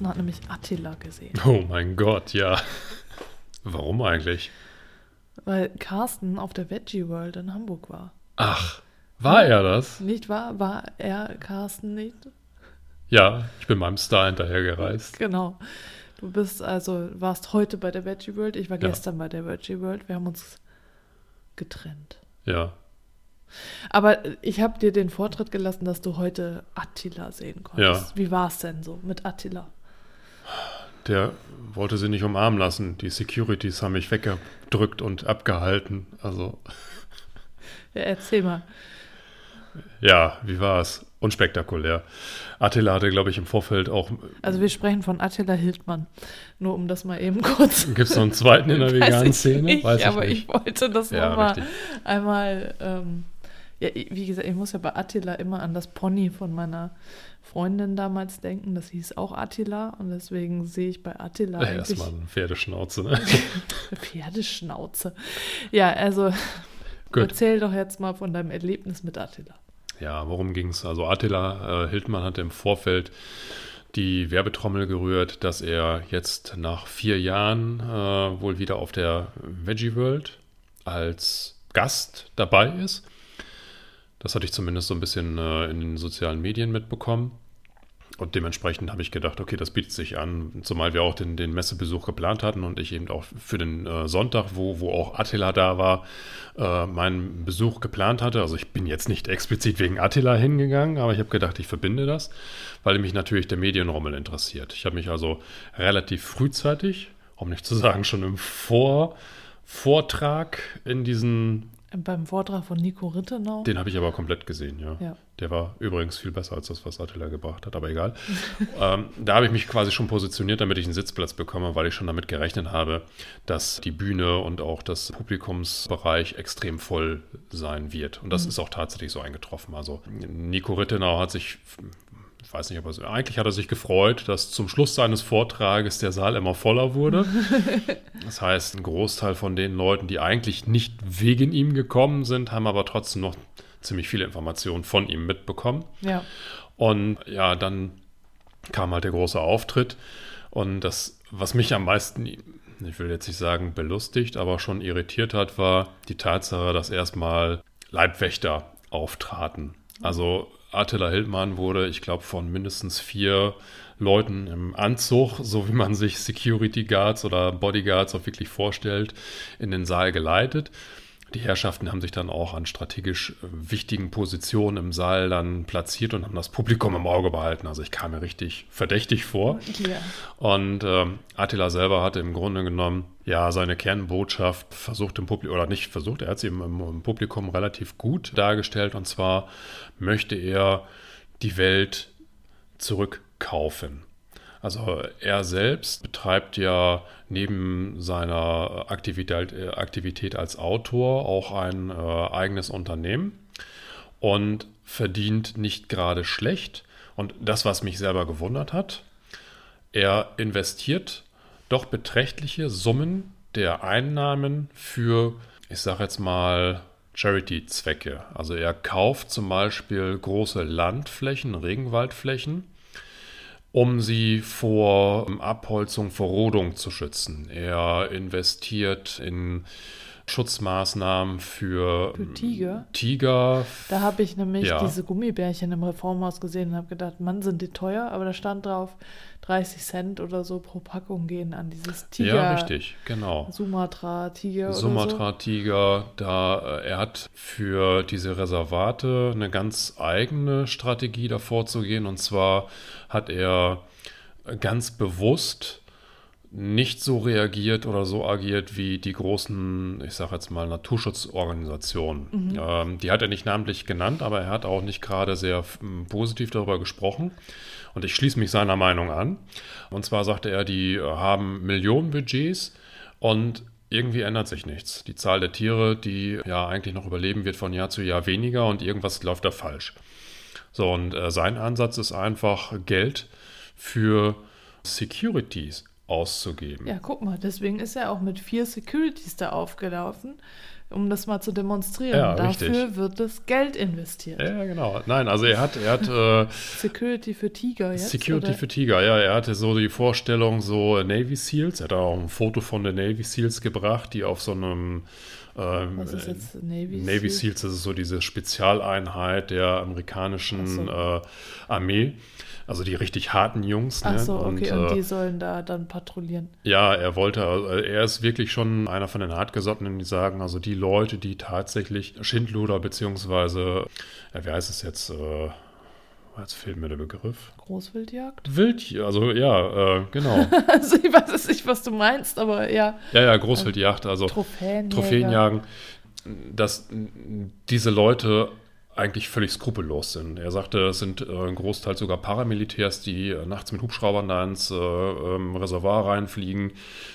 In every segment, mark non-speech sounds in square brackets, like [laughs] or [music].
Carsten hat nämlich Attila gesehen. Oh mein Gott, ja. Warum eigentlich? Weil Carsten auf der Veggie World in Hamburg war. Ach, war er das? Nicht wahr? War er Carsten nicht? Ja, ich bin meinem Star hinterhergereist. Genau. Du bist also, warst heute bei der Veggie World. Ich war Ja. gestern bei der Veggie World. Wir haben uns getrennt. Ja, Aber ich habe dir den Vortritt gelassen, dass du heute Attila sehen konntest. Ja. Wie war es denn so mit Attila? Der wollte sie nicht umarmen lassen. Die Securities haben mich weggedrückt und abgehalten. Also, [laughs] Ja, erzähl mal. ja, wie war es? Unspektakulär. Attila hatte, glaube ich, im Vorfeld auch. Also wir sprechen von Attila Hildmann. Nur um das mal eben [laughs] kurz. Gibt es noch einen zweiten in der [laughs] veganen Szene? nicht, Weiß ich aber nicht. ich wollte das Ja, nochmal einmal. Ähm, ja, wie gesagt, ich muss ja bei Attila immer an das Pony von meiner Freundin damals denken. Das hieß auch Attila und deswegen sehe ich bei Attila Ja, eigentlich Erstmal eine Pferdeschnauze, ne? [laughs] Pferdeschnauze. Ja, also Gut. erzähl doch jetzt mal von deinem Erlebnis mit Attila. Ja, worum ging es? Also Attila äh, Hildmann hatte im Vorfeld die Werbetrommel gerührt, dass er jetzt nach vier Jahren äh, wohl wieder auf der Veggie World als Gast dabei ist. Das hatte ich zumindest so ein bisschen äh, in den sozialen Medien mitbekommen. Und dementsprechend habe ich gedacht, okay, das bietet sich an, zumal wir auch den, den Messebesuch geplant hatten und ich eben auch für den äh, Sonntag, wo, wo auch Attila da war, äh, meinen Besuch geplant hatte. Also ich bin jetzt nicht explizit wegen Attila hingegangen, aber ich habe gedacht, ich verbinde das, weil mich natürlich der Medienrommel interessiert. Ich habe mich also relativ frühzeitig, um nicht zu sagen schon im Vor Vortrag in diesen, Beim Vortrag von Nico Rittenau. den habe ich aber komplett gesehen, ja. Ja. Der war übrigens viel besser als das, was Attila gebracht hat, aber egal. [laughs] ähm, da habe ich mich quasi schon positioniert, damit ich einen Sitzplatz bekomme, weil ich schon damit gerechnet habe, dass die Bühne und auch das Publikumsbereich extrem voll sein wird. Und das ist auch tatsächlich so eingetroffen. Also Nico Rittenau hat sich, ich weiß nicht, ob er so, eigentlich hat er sich gefreut, dass zum Schluss seines Vortrages der Saal immer voller wurde. [laughs] Das heißt, ein Großteil von den Leuten, die eigentlich nicht wegen ihm gekommen sind, haben aber trotzdem noch ziemlich viele Informationen von ihm mitbekommen. Ja. Und ja, dann kam halt der große Auftritt. Und das, was mich am meisten, ich will jetzt nicht sagen belustigt, aber schon irritiert hat, war die Tatsache, dass erstmal Leibwächter auftraten. Also Attila Hildmann wurde, ich glaube, von mindestens vier Leuten im Anzug, so wie man sich Security Guards oder Bodyguards auch wirklich vorstellt, in den Saal geleitet. Die Herrschaften haben sich dann auch an strategisch äh, wichtigen Positionen im Saal dann platziert und haben das Publikum im Auge behalten. Also ich kam mir richtig verdächtig vor. ja. Und ähm, Attila selber hatte im Grunde genommen ja seine Kernbotschaft versucht im Publikum, oder nicht versucht, er hat sie im, im, im Publikum relativ gut dargestellt. Und zwar möchte er die Welt zurückkaufen. Also er selbst betreibt ja neben seiner Aktivität, äh, Aktivität als Autor auch ein äh, eigenes Unternehmen und verdient nicht gerade schlecht. Und das, was mich selber gewundert hat, er investiert doch beträchtliche Summen der Einnahmen für, ich sage jetzt mal, Charity-Zwecke. Also er kauft zum Beispiel große Landflächen, Regenwaldflächen, um sie vor ähm, Abholzung, vor Rodung zu schützen. Er investiert in Schutzmaßnahmen für, Für Tiger? Tiger. Da habe ich nämlich Ja. diese Gummibärchen im Reformhaus gesehen und habe gedacht, Mann, sind die teuer, aber da stand drauf, 30 Cent oder so pro Packung gehen an dieses Tiger. Ja, richtig, genau. Sumatra, Tiger Sumatra-Tiger, da äh, er hat für diese Reservate eine ganz eigene Strategie davor zu gehen. Und zwar hat er ganz bewusst nicht so reagiert oder so agiert wie die großen, ich sage jetzt mal, Naturschutzorganisationen. Mhm. Ähm, die hat er nicht namentlich genannt, aber er hat auch nicht gerade sehr positiv darüber gesprochen. Und ich schließe mich seiner Meinung an. Und zwar sagte er, die haben Millionenbudgets und irgendwie ändert sich nichts. Die Zahl der Tiere, die ja eigentlich noch überleben, wird von Jahr zu Jahr weniger und irgendwas läuft da falsch. So, und äh, sein Ansatz ist einfach Geld für Securities auszugeben. Ja, guck mal, deswegen ist er auch mit vier Securities da aufgelaufen, um das mal zu demonstrieren. Ja, Dafür richtig. wird das Geld investiert. Ja, genau. Nein, also er hat, er hat äh, [laughs] Security für Tiger jetzt. Security oder? für Tiger, ja. Er hatte so die Vorstellung, so Navy Seals. Er hat auch ein Foto von den Navy Seals gebracht, die auf so einem ähm, Was ist jetzt Navy, Navy Seals? Das ist so diese Spezialeinheit der amerikanischen so. äh, Armee. Also die richtig harten Jungs. Ach ne? so, okay, und, und die äh, sollen da dann patrouillieren. Ja, er wollte, also er ist wirklich schon einer von den Hartgesottenen, die sagen, also die Leute, die tatsächlich Schindluder beziehungsweise, ja, wie heißt es jetzt, äh, Jetzt fehlt mir der Begriff. Großwildjagd? Wild, also ja, äh, genau. [laughs] also ich weiß es nicht, was du meinst, aber ja. Ja, ja, Großwildjagd, also Trophäenjäger. Trophäenjagen. Dass diese Leute eigentlich völlig skrupellos sind. Er sagte, es sind äh, ein Großteil sogar Paramilitärs, die äh, nachts mit Hubschraubern da ins äh, ähm, Reservoir reinfliegen,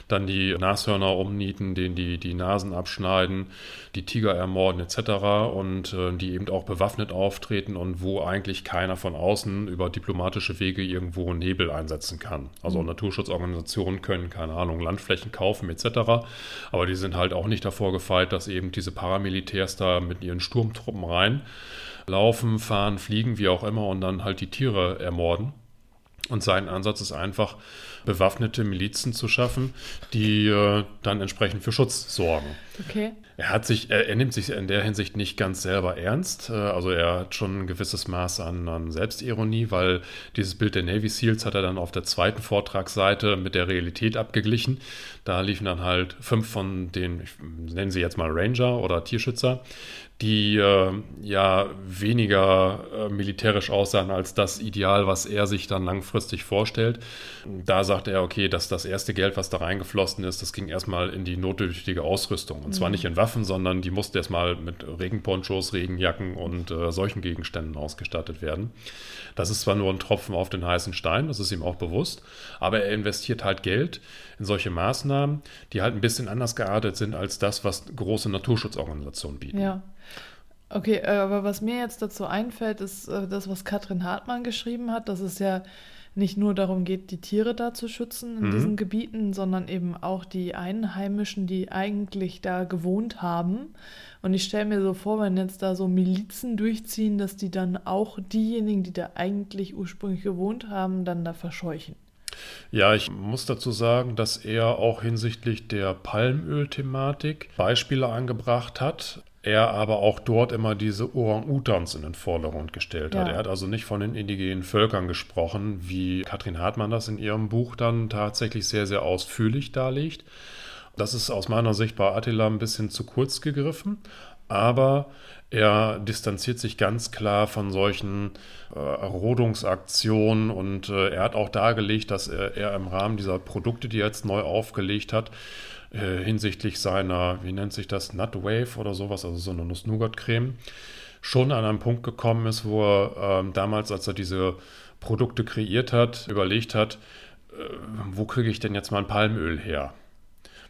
dann die Nashörner umnieten, denen die, die Nasen abschneiden, die Tiger ermorden etc. und äh, die eben auch bewaffnet auftreten und wo eigentlich keiner von außen über diplomatische Wege irgendwo Nebel einsetzen kann. Also mhm. Naturschutzorganisationen können, keine Ahnung, Landflächen kaufen etc. Aber die sind halt auch nicht davor gefeit, dass eben diese Paramilitärs da mit ihren Sturmtruppen rein laufen, fahren, fliegen, wie auch immer und dann halt die Tiere ermorden. Und sein Ansatz ist einfach, bewaffnete Milizen zu schaffen, die äh, dann entsprechend für Schutz sorgen. Okay. Er hat sich, er, er, nimmt sich in der Hinsicht nicht ganz selber ernst. Äh, also er hat schon ein gewisses Maß an, an, Selbstironie, weil dieses Bild der Navy SEALs hat er dann auf der zweiten Vortragsseite mit der Realität abgeglichen. Da liefen dann halt fünf von den, ich nenne sie jetzt mal Ranger oder Tierschützer, die äh, ja weniger äh, militärisch aussahen als das Ideal, was er sich dann langfristig vorstellt. Da sagte er, okay, dass das erste Geld, was da reingeflossen ist, das ging erstmal in die notdürftige Ausrüstung. Und mhm. zwar nicht in Waffen, sondern die musste erstmal mit Regenponchos, Regenjacken und äh, solchen Gegenständen ausgestattet werden. Das ist zwar nur ein Tropfen auf den heißen Stein, das ist ihm auch bewusst, aber er investiert halt Geld in solche Maßnahmen, die halt ein bisschen anders geartet sind als das, was große Naturschutzorganisationen bieten. Ja. Okay, äh, aber was mir jetzt dazu einfällt, ist äh, das, was Katrin Hartmann geschrieben hat, dass es ja nicht nur darum geht, die Tiere da zu schützen in mhm. diesen Gebieten, sondern eben auch die Einheimischen, die eigentlich da gewohnt haben. Und ich stelle mir so vor, wenn jetzt da so Milizen durchziehen, dass die dann auch diejenigen, die da eigentlich ursprünglich gewohnt haben, dann da verscheuchen. Ja, ich muss dazu sagen, dass er auch hinsichtlich der Palmöl-Thematik Beispiele angebracht hat er aber auch dort immer diese Orang-Utans in den Vordergrund gestellt ja. hat. Er hat also nicht von den indigenen Völkern gesprochen, wie Katrin Hartmann das in ihrem Buch dann tatsächlich sehr, sehr ausführlich darlegt. Das ist aus meiner Sicht bei Attila ein bisschen zu kurz gegriffen, aber er distanziert sich ganz klar von solchen äh, Rodungsaktionen und äh, er hat auch dargelegt, dass er, er im Rahmen dieser Produkte, die er jetzt neu aufgelegt hat, äh, hinsichtlich seiner, wie nennt sich das, Nut Wave oder sowas, also so eine Nuss-Nougat-Creme, schon an einen Punkt gekommen ist, wo er ähm, damals, als er diese Produkte kreiert hat, überlegt hat, äh, wo kriege ich denn jetzt mein Palmöl her?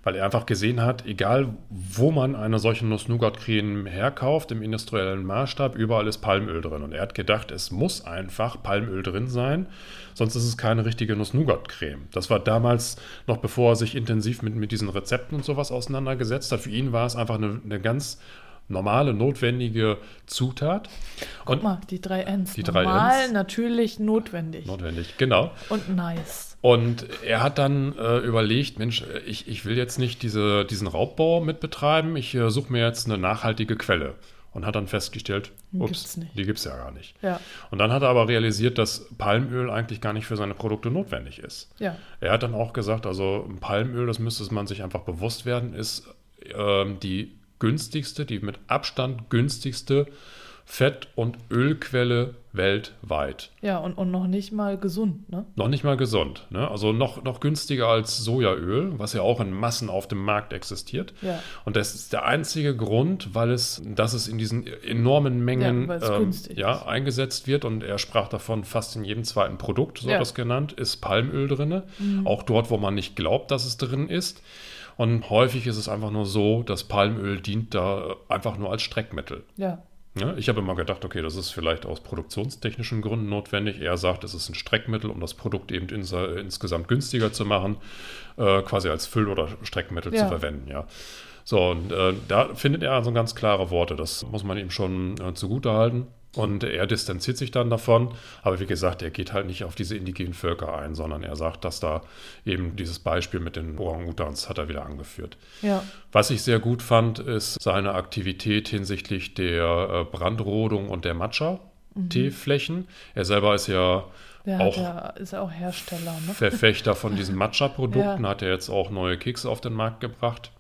Weil er einfach gesehen hat, egal wo man eine solche Nuss-Nougat-Creme herkauft, im industriellen Maßstab, überall ist Palmöl drin. Und er hat gedacht, es muss einfach Palmöl drin sein, sonst ist es keine richtige Nuss-Nougat-Creme. Das war damals noch bevor er sich intensiv mit, mit diesen Rezepten und sowas auseinandergesetzt hat. Für ihn war es einfach eine, eine ganz normale, notwendige Zutat. Guck und mal, die drei Ns. Die Normal, drei Ns. natürlich, notwendig. Notwendig, genau. Und nice. Und er hat dann äh, überlegt, Mensch, ich, ich will jetzt nicht diese, diesen Raubbau mit betreiben, ich äh, suche mir jetzt eine nachhaltige Quelle. Und hat dann festgestellt, ups, gibt's die gibt es ja gar nicht. Ja. Und dann hat er aber realisiert, dass Palmöl eigentlich gar nicht für seine Produkte notwendig ist. Ja. Er hat dann auch gesagt, also Palmöl, das müsste man sich einfach bewusst werden, ist äh, die günstigste, die mit Abstand günstigste Fett- und Ölquelle weltweit. Ja, und, und noch nicht mal gesund, ne? Noch nicht mal gesund. Ne? Also noch, noch günstiger als Sojaöl, was ja auch in Massen auf dem Markt existiert. Ja. Und das ist der einzige Grund, weil es, dass es in diesen enormen Mengen Ja, weil es ähm, ja, eingesetzt wird. Und er sprach davon, fast in jedem zweiten Produkt, so Ja. Mhm. das genannt, ist Palmöl drin. Auch dort, wo man nicht glaubt, dass es drin ist. Und häufig ist es einfach nur so, dass Palmöl dient da einfach nur als Streckmittel. Ja. Ja, ich habe immer gedacht, okay, das ist vielleicht aus produktionstechnischen Gründen notwendig. Er sagt, es ist ein Streckmittel, um das Produkt eben ins, äh, insgesamt günstiger zu machen, äh, quasi als Füll- oder Streckmittel Ja. zu verwenden, ja. So, und äh, da findet er also ganz klare Worte. Das muss man ihm schon äh, zugute halten. Und er distanziert sich dann davon. Aber wie gesagt, er geht halt nicht auf diese indigenen Völker ein, sondern er sagt, dass da eben dieses Beispiel mit den Orang-Utans hat er wieder angeführt. Ja. Was ich sehr gut fand, ist seine Aktivität hinsichtlich der äh, Brandrodung und der Matcha-Teeflächen. Er selber ist ja Der auch ja, ist auch Hersteller, ne? Verfechter von [laughs] diesen Matcha-Produkten, Ja. hat er jetzt auch neue Kekse auf den Markt gebracht.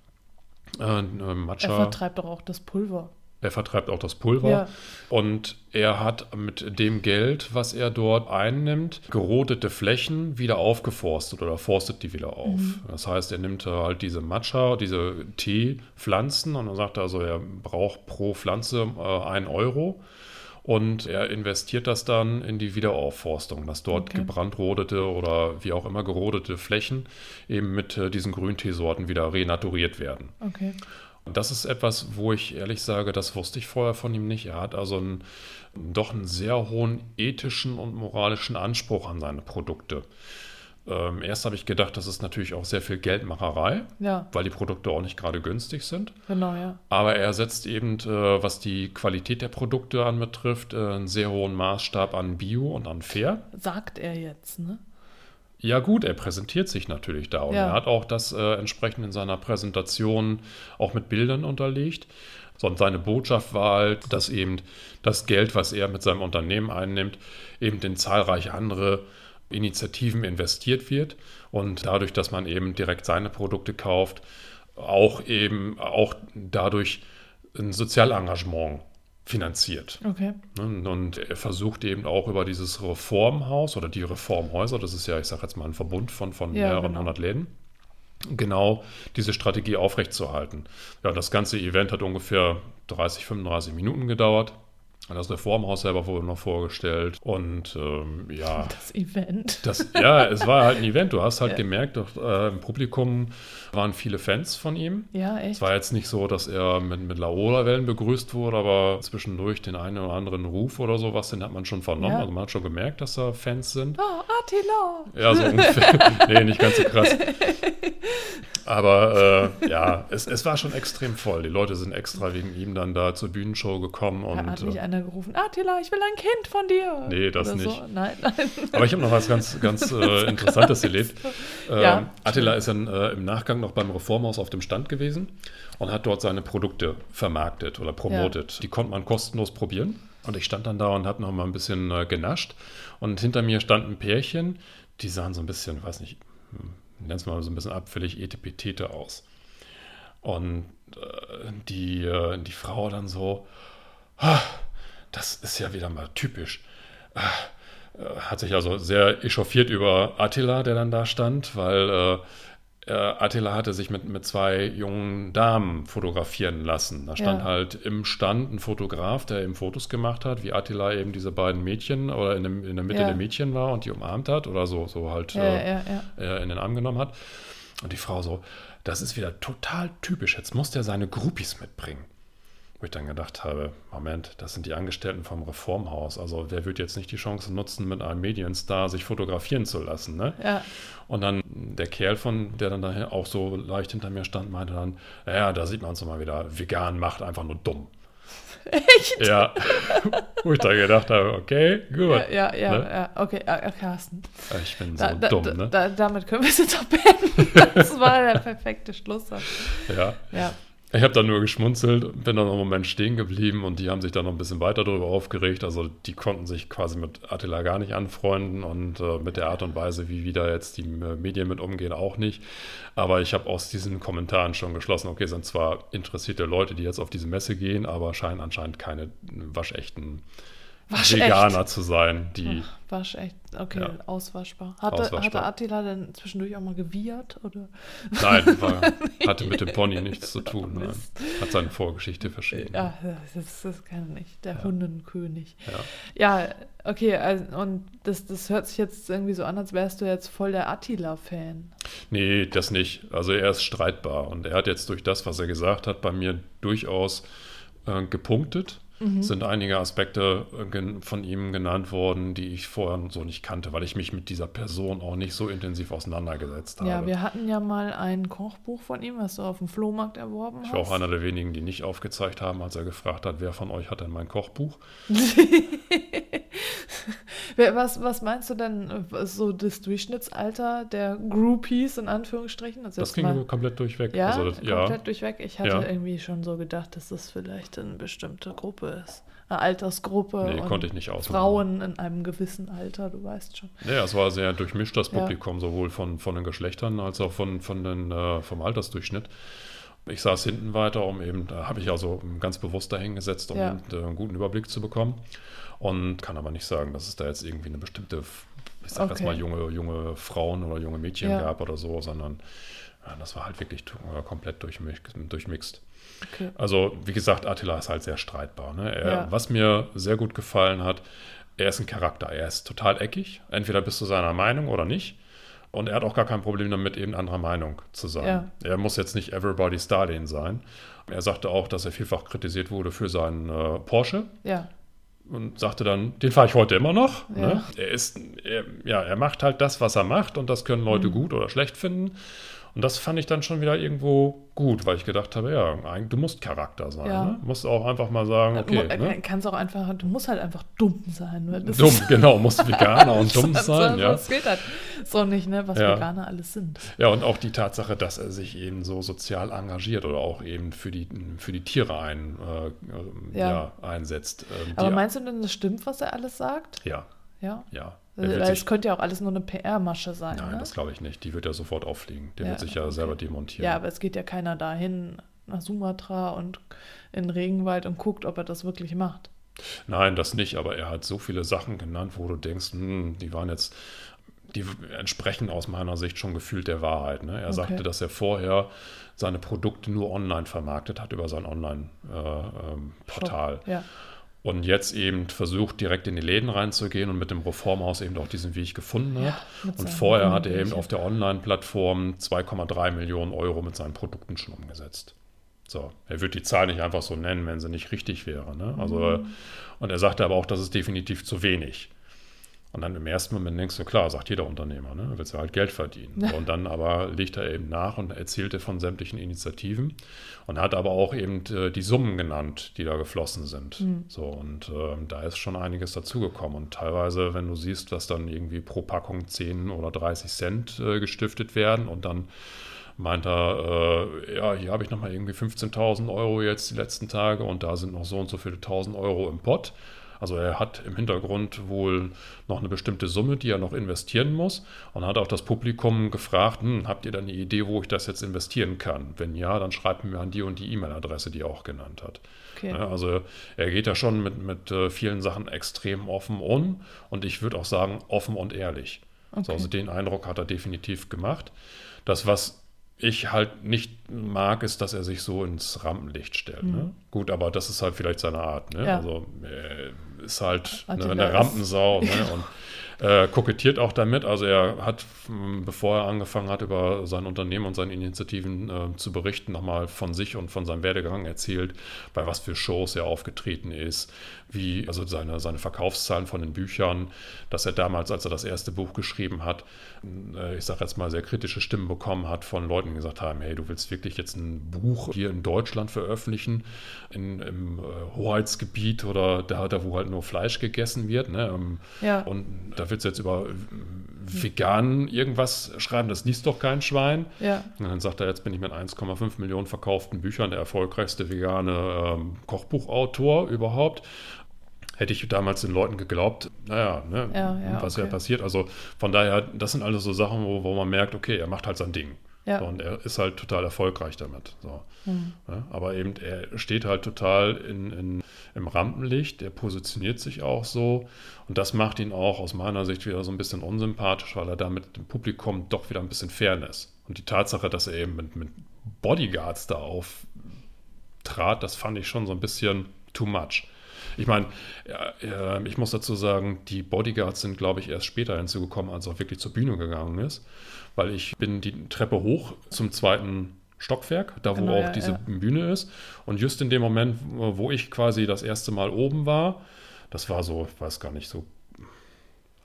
Äh, äh, Matcha. Er vertreibt doch auch das Pulver. Er vertreibt auch das Pulver. Ja. Und er hat mit dem Geld, was er dort einnimmt, gerodete Flächen wieder aufgeforstet oder forstet die wieder auf. Mhm. Das heißt, er nimmt halt diese Matcha, diese Teepflanzen und dann sagt er also, er braucht pro Pflanze äh, einen Euro. Und er investiert das dann in die Wiederaufforstung, dass dort Okay. gebrandrodete oder wie auch immer gerodete Flächen eben mit äh, diesen Grünteesorten wieder renaturiert werden. Okay. Das ist etwas, wo ich ehrlich sage, das wusste ich vorher von ihm nicht. Er hat also einen, doch einen sehr hohen ethischen und moralischen Anspruch an seine Produkte. Ähm, erst habe ich gedacht, das ist natürlich auch sehr viel Geldmacherei, Ja, weil die Produkte auch nicht gerade günstig sind. genau, ja. Aber er setzt eben, äh, was die Qualität der Produkte anbetrifft, äh, einen sehr hohen Maßstab an Bio und an Fair. Sagt er jetzt, ne? Ja gut, er präsentiert sich natürlich da und Ja. er hat auch das äh, entsprechend in seiner Präsentation auch mit Bildern unterlegt. So, und seine Botschaft war halt, dass eben das Geld, was er mit seinem Unternehmen einnimmt, eben in zahlreiche andere Initiativen investiert wird und dadurch, dass man eben direkt seine Produkte kauft, auch eben auch dadurch ein Sozialengagement finanziert. Okay. Ne, Und er versucht eben auch über dieses Reformhaus oder die Reformhäuser, das ist ja, ich sage jetzt mal ein Verbund von, von Ja, mehreren genau. hundert Läden, genau diese Strategie aufrechtzuerhalten. Ja, das ganze Event hat ungefähr 30, 35 Minuten gedauert. Das Reformhaus selber wurde noch vorgestellt und ähm, ja, [laughs] Das Event. das, ja, es war halt ein Event. Du hast halt Ja. gemerkt, doch, äh, im Publikum waren viele Fans von ihm. Ja, Es echt. war jetzt nicht so, dass er mit, mit Laola-Wellen begrüßt wurde, aber zwischendurch den einen oder anderen Ruf oder sowas, den hat man schon vernommen. Ja. Also man hat schon gemerkt, dass da Fans sind. Oh, Attila! Ja, so ungefähr. [laughs] nee, nicht ganz so krass. Aber äh, ja, es, es war schon extrem voll. Die Leute sind extra wegen ihm dann da zur Bühnenshow gekommen. Und, hat nicht äh, einer gerufen, Attila, ich will ein Kind von dir. Nee, das Oder nicht. So. Nein, nein. aber ich habe noch was ganz, ganz äh, Interessantes erlebt. [laughs] Ähm, Ja. Attila ist dann äh, im Nachgang noch beim Reformhaus auf dem Stand gewesen und hat dort seine Produkte vermarktet oder promotet. Die konnte man kostenlos probieren. Und ich stand dann da und habe noch mal ein bisschen äh, genascht. Und hinter mir stand ein Pärchen, die sahen so ein bisschen, weiß nicht, hm, nenn es mal so ein bisschen abfällig Etepetete aus. Und äh, die, äh, die Frau dann so, "Ah, das ist ja wieder mal typisch. Ah, äh, hat sich also sehr echauffiert über Attila, der dann da stand, weil äh, Attila hatte sich mit, mit zwei jungen Damen fotografieren lassen. Da stand Ja. halt im Stand ein Fotograf, der eben Fotos gemacht hat, wie Attila eben diese beiden Mädchen oder in, dem, in der Mitte Ja. der Mädchen war und die umarmt hat oder so, so halt Ja, äh, äh, in den Arm genommen hat. Und die Frau so, das ist wieder total typisch. Jetzt muss der seine Groupies mitbringen. Wo ich dann gedacht habe, Moment, das sind die Angestellten vom Reformhaus. Also wer wird jetzt nicht die Chance nutzen, mit einem Medienstar sich fotografieren zu lassen, ne? ja. Und dann der Kerl von, der dann daher auch so leicht hinter mir stand, meinte dann, ja, da sieht man es mal wieder, vegan macht einfach nur dumm. [laughs] Echt? Ja, wo ich dann gedacht habe, okay, gut. Ja, ja, ja, Ne? ja. Okay, äh, Carsten. Ich bin so Da, da, dumm, da, ne? da, damit können wir es jetzt auch beenden. [laughs] Das war der perfekte Schlusssatz. Ja. Ja. Ich habe dann nur geschmunzelt, bin dann einen Moment stehen geblieben und die haben sich dann noch ein bisschen weiter darüber aufgeregt. Also die konnten sich quasi mit Attila gar nicht anfreunden und äh, mit der Art und Weise, wie wieder jetzt die äh, Medien mit umgehen, auch nicht. Aber ich habe aus diesen Kommentaren schon geschlossen, okay, sind zwar interessierte Leute, die jetzt auf diese Messe gehen, aber scheinen anscheinend keine waschechten Waschecht. Veganer zu sein, die. Ach, waschecht, okay, Ja. auswaschbar. Hatte, Auswaschbar. hatte Attila denn zwischendurch auch mal gewiehert? Oder? Nein, [laughs] war, hatte mit dem Pony nichts zu tun. Nein. Hat seine Vorgeschichte verschieden. Ja, das, das kann nicht. Der Hundenkönig. Ja. Ja, okay, also, und das, das hört sich jetzt irgendwie so an, als wärst du jetzt voll der Attila-Fan. Nee, das nicht. Also er ist streitbar und er hat jetzt durch das, was er gesagt hat, bei mir durchaus äh, gepunktet. Sind einige Aspekte äh, von ihm genannt worden, die ich vorher so nicht kannte, weil ich mich mit dieser Person auch nicht so intensiv auseinandergesetzt habe. Ja, wir hatten ja mal ein Kochbuch von ihm, was du auf dem Flohmarkt erworben ich hast. war auch einer der wenigen, die nicht aufgezeigt haben, als er gefragt hat, wer von euch hat denn mein Kochbuch? [laughs] Was, was meinst du denn, äh, so das Durchschnittsalter der Groupies in Anführungsstrichen? Also Das ging mal- komplett durchweg. ja, also das, komplett ja, durchweg. Ich hatte Ja. irgendwie schon so gedacht, dass das vielleicht eine bestimmte Gruppe ist. Eine Altersgruppe. Nee, und konnte ich nicht ausmachen. Frauen in einem gewissen Alter, du weißt schon. Ja, es war sehr durchmischt, das. Publikum, sowohl von, von den Geschlechtern als auch von, von den, äh, vom Altersdurchschnitt. Ich saß hinten weiter, um eben, da habe ich also ganz bewusst dahingesetzt, um Ja. äh, einen guten Überblick zu bekommen. Und kann aber nicht sagen, dass es da jetzt irgendwie eine bestimmte, ich sag jetzt Okay. mal, junge, junge Frauen oder junge Mädchen Ja. gab oder so, sondern ja, das war halt wirklich äh, komplett durchmix, durchmixt. Okay. Also, wie gesagt, Attila ist halt sehr streitbar. Ne? Er, Ja. Was mir sehr gut gefallen hat, er ist ein Charakter. Er ist total eckig. Entweder bist du seiner Meinung oder nicht. Und er hat auch gar kein Problem damit, eben anderer Meinung zu sein. Ja. Er muss jetzt nicht Everybody's Darling sein. Er sagte auch, dass er vielfach kritisiert wurde für seinen äh, Porsche Ja, und sagte dann, den fahre ich heute immer noch. Ja. Ne? Er ist, er, ja, er macht halt das, was er macht und das können Mhm. Leute gut oder schlecht finden. Und das fand ich dann schon wieder irgendwo gut, weil ich gedacht habe, ja, du musst Charakter sein. Ja. Ne? Musst auch einfach mal sagen, okay. Du Ne? kannst auch einfach, du musst halt einfach dumm sein. das Dumm, genau, musst Veganer und [laughs] dumm sein, ja. Das geht halt so nicht, ne, was Ja. Veganer alles sind. Ja, und auch die Tatsache, dass er sich eben so sozial engagiert oder auch eben für die, für die Tiere ein, äh, äh, Ja. einsetzt. Ähm, Aber meinst du denn, das stimmt, was er alles sagt? ja, Ja. ja. Wird es könnte ja auch alles nur eine PR-Masche sein. nein, ne? das glaube ich nicht. Die wird ja sofort auffliegen. Der Ja, wird sich ja okay. selber demontieren. Ja, aber es geht ja keiner dahin nach Sumatra und in den Regenwald und guckt, ob er das wirklich macht. Nein, das nicht, aber er hat so viele Sachen genannt, wo du denkst, hm, die waren jetzt, die entsprechen aus meiner Sicht schon gefühlt der Wahrheit. Ne? Er Okay. sagte, dass er vorher seine Produkte nur online vermarktet hat über sein Online-Portal. Ja. Und jetzt eben versucht, direkt in die Läden reinzugehen und mit dem Reformhaus eben auch diesen Weg gefunden Ja, hat. mit und vorher hat er eben auf der Online-Plattform 2,3 Millionen Euro mit seinen Produkten schon umgesetzt. So, er wird die Zahl nicht einfach so nennen, wenn sie nicht richtig wäre. Ne? Also, Mhm. Und er sagte aber auch, das ist definitiv zu wenig. Und dann im ersten Moment denkst du, klar, sagt jeder Unternehmer, ne? willst du halt Geld verdienen. Ja. [laughs] Und dann aber legt er eben nach und erzählte von sämtlichen Initiativen und hat aber auch eben äh, die Summen genannt, die da geflossen sind. So, und ähm, da ist schon einiges dazugekommen. Und teilweise, wenn du siehst, dass dann irgendwie pro Packung 10 oder 30 Cent äh, gestiftet werden und dann meint er, äh, ja, hier habe ich nochmal irgendwie 15.000 Euro jetzt die letzten Tage und da sind noch so und so viele tausend Euro im Pott. Also er hat im Hintergrund wohl noch eine bestimmte Summe, die er noch investieren muss und hat auch das Publikum gefragt, hm, habt ihr da eine Idee, wo ich das jetzt investieren kann? Wenn ja, dann schreibt mir an die und die E-Mail-Adresse, die er auch genannt hat. Okay. Ja, also er geht da schon mit, mit äh, vielen Sachen extrem offen um und ich würde auch sagen offen und ehrlich. So, Okay. also den Eindruck hat er definitiv gemacht. Das, was ich halt nicht mag, ist, dass er sich so ins Rampenlicht stellt. Ne? Gut, aber das ist halt vielleicht seine Art. Ne? Mhm. Ja. Also äh, ist halt ne, eine Rampensau ne? [laughs] und äh, kokettiert auch damit. Also er hat, m, bevor er angefangen hat, über sein Unternehmen und seine Initiativen äh, zu berichten, nochmal von sich und von seinem Werdegang erzählt, bei was für Shows er aufgetreten ist, wie, also seine, seine Verkaufszahlen von den Büchern, dass er damals, als er das erste Buch geschrieben hat, äh, ich sage jetzt mal, sehr kritische Stimmen bekommen hat von Leuten, die gesagt haben, hey, du willst wirklich jetzt ein Buch hier in Deutschland veröffentlichen, in, im äh, Hoheitsgebiet oder da, da, wo halt nur Fleisch gegessen wird. Ne? Ähm, Ja. Und da da willst du jetzt über vegan irgendwas schreiben, das liest doch kein Schwein. Ja. Und dann sagt er, jetzt bin ich mit 1,5 Millionen verkauften Büchern der erfolgreichste vegane ähm, Kochbuchautor überhaupt. Hätte ich damals den Leuten geglaubt, naja, ne, Ja, ja, was okay. ja passiert. Also von daher, das sind alles so Sachen, wo, wo man merkt, okay, er macht halt sein Ding. Ja. So, und er ist halt total erfolgreich damit. So. Hm. Ja, aber eben, er steht halt total in, in, im Rampenlicht, er positioniert sich auch so. Und das macht ihn auch aus meiner Sicht wieder so ein bisschen unsympathisch, weil er damit dem Publikum doch wieder ein bisschen Fairness. Und die Tatsache, dass er eben mit, mit Bodyguards da auftrat, das fand ich schon so ein bisschen too much. Ich meine, ja, äh, ich muss dazu sagen, die Bodyguards sind, glaube ich, erst später hinzugekommen, als er auch wirklich zur Bühne gegangen ist. Weil ich bin die Treppe hoch zum zweiten Stockwerk, da wo Genau, auch ja, diese ja. Bühne ist. Und just in dem Moment, wo ich quasi das erste Mal oben war, das war so, ich weiß gar nicht, so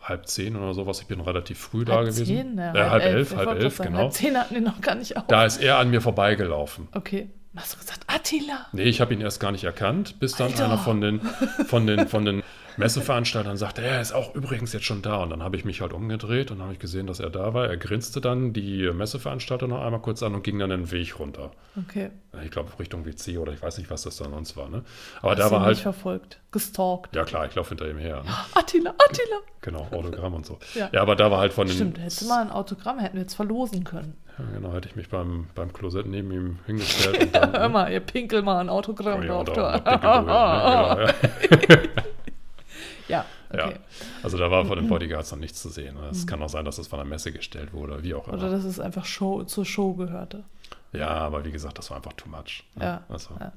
halb zehn oder sowas. Ich bin relativ früh da halb gewesen. zehn? Ja, äh, halb elf, halb wollte elf, gerade sagen, genau. Halb zehn hatten die noch gar nicht auf. Da ist er an mir vorbeigelaufen. Okay. Hast du gesagt, Attila? Nee, ich habe ihn erst gar nicht erkannt, bis dann Alter. einer von den, von den, von den Messeveranstaltern sagte, er ist auch übrigens jetzt schon da. Und dann habe ich mich halt umgedreht und habe ich gesehen, dass er da war. Er grinste dann die Messeveranstalter noch einmal kurz an und ging dann den Weg runter. Okay. Ich glaube Richtung WC oder ich weiß nicht, was das dann sonst war. Ne? Aber Hast da war halt, nicht verfolgt, gestalkt. ja klar, ich laufe hinter ihm her. Ne? [gasps] Attila, Attila. Genau, Autogramm und so. Ja. Ja. aber da war halt von den, Stimmt, hättest du mal ein Autogramm, hätten wir jetzt verlosen können. Ja, genau, hätte ich mich beim, beim Klosett neben ihm hingestellt und [laughs] dann, Hör mal, ihr pinkel mal ein Autogramm Oh ja, drauf. da- da. da- ne? [laughs] genau, ja. Ja, [laughs] Ja, okay. also da war von den [clears throat] Bodyguards noch nichts zu sehen. Es kann auch sein, dass das von der Messe gestellt wurde, wie auch immer. Oder dass es einfach Show, zur Show gehörte. ja, aber wie gesagt, das war einfach too much. ne? Ja, Also, ja.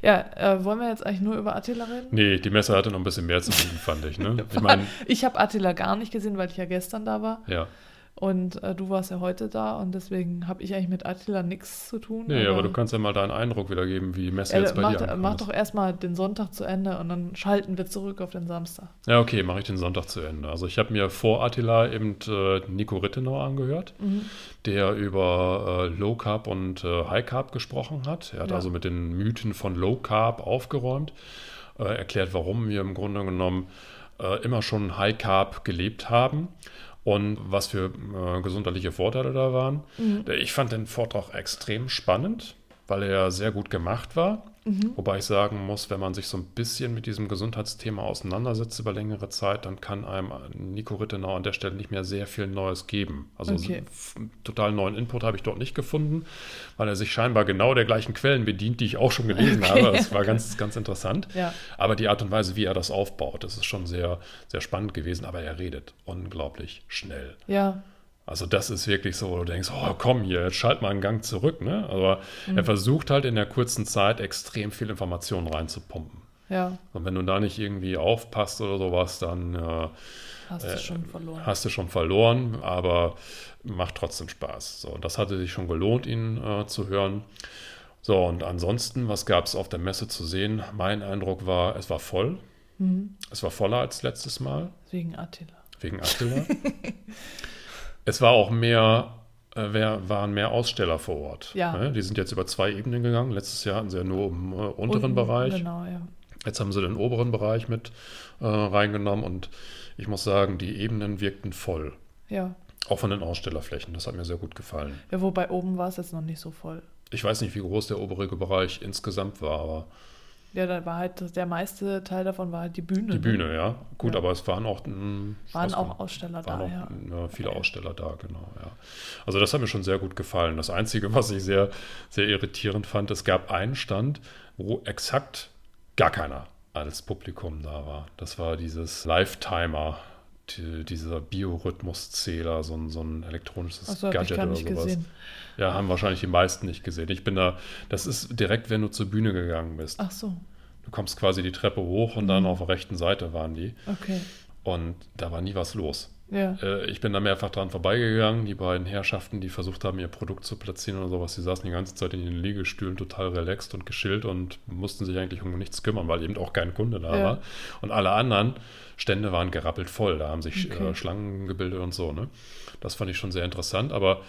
Ja, äh, wollen wir jetzt eigentlich nur über Attila reden? Nee, die Messe hatte noch ein bisschen mehr zu bieten, fand ich. Ne? Ich meine, Ich habe Attila gar nicht gesehen, weil ich ja gestern da war. ja. Und äh, du warst ja heute da und deswegen habe ich eigentlich mit Attila nichts zu tun. Nee, aber du kannst ja mal deinen Eindruck wiedergeben, wie Messe äh, jetzt bei mach, dir angekommen mach doch erstmal den Sonntag zu Ende und dann schalten wir zurück auf den Samstag. Ja, okay, mache ich den Sonntag zu Ende. Also ich habe mir vor Attila eben äh, Nico Rittenau angehört, Mhm. der über äh, Low Carb und äh, High Carb gesprochen hat. Er hat Ja. also mit den Mythen von Low Carb aufgeräumt, äh, erklärt, warum wir im Grunde genommen äh, immer schon High Carb gelebt haben und was für äh, gesundheitliche Vorteile da waren. Mhm. Ich fand den Vortrag extrem spannend, weil er sehr gut gemacht war. Mhm. Wobei ich sagen muss, wenn man sich so ein bisschen mit diesem Gesundheitsthema auseinandersetzt über längere Zeit, dann kann einem Nico Rittenau an der Stelle nicht mehr sehr viel Neues geben. Also Okay. total neuen Input habe ich dort nicht gefunden, weil er sich scheinbar genau der gleichen Quellen bedient, die ich auch schon gelesen Okay. habe. Das war ganz, ganz interessant. Ja. Aber die Art und Weise, wie er das aufbaut, das ist schon sehr, sehr spannend gewesen. Aber er redet unglaublich schnell. Ja, Also das ist wirklich so, wo du denkst, oh komm hier, jetzt schalt mal einen Gang zurück. Ne? Aber er versucht halt in der kurzen Zeit extrem viel Informationen reinzupumpen. ja, Und wenn du da nicht irgendwie aufpasst oder sowas, dann äh, hast du schon verloren. hast du schon verloren, aber macht trotzdem Spaß. So, das hatte sich schon gelohnt, ihn äh, zu hören. So, und ansonsten, was gab es auf der Messe zu sehen? Mein Eindruck war, es war voll. Mhm. Es war voller als letztes Mal. Wegen Attila. Wegen Attila. [laughs] es war auch mehr, äh, wer, waren mehr Aussteller vor Ort. Ja. Ne? Die sind jetzt über zwei Ebenen gegangen. Letztes Jahr hatten sie ja nur im äh, unteren Unten, Bereich. Genau, ja. Jetzt haben sie den oberen Bereich mit äh, reingenommen und ich muss sagen, die Ebenen wirkten voll. Ja. Auch von den Ausstellerflächen. Das hat mir sehr gut gefallen. Ja, wobei oben war es jetzt noch nicht so voll. Ich weiß nicht, wie groß der obere Bereich insgesamt war, aber Ja, da war halt, der meiste Teil davon war halt die Bühne. die ne? Bühne, ja. Gut, Ja. aber es waren auch, mh, ich Waren auch Aussteller waren da, auch ja. ja, viele Okay. Aussteller da, genau, ja. Also das hat mir schon sehr gut gefallen. Das Einzige, [laughs] was ich sehr, sehr irritierend fand, es gab einen Stand, wo exakt gar keiner als Publikum da war. Das war dieses Lifetimer, die, dieser Biorhythmuszähler, so ein, so ein elektronisches ich Gadget oder sowas. gesehen. Ja, haben wahrscheinlich die meisten nicht gesehen. Ich bin da, das ist direkt, wenn du zur Bühne gegangen bist. Ach so, Du kommst quasi die Treppe hoch und dann auf der rechten Seite waren die. okay. Und da war nie was los. Ja. Äh, ich bin da mehrfach dran vorbeigegangen. Die beiden Herrschaften, die versucht haben, ihr Produkt zu platzieren oder sowas, die saßen die ganze Zeit in den Liegestühlen total relaxed und geschillt und mussten sich eigentlich um nichts kümmern, weil eben auch kein Kunde da Ja. war. Und alle anderen Stände waren gerappelt voll. Da haben sich Okay. äh, Schlangen gebildet und so. Ne? Das fand ich schon sehr interessant. Aber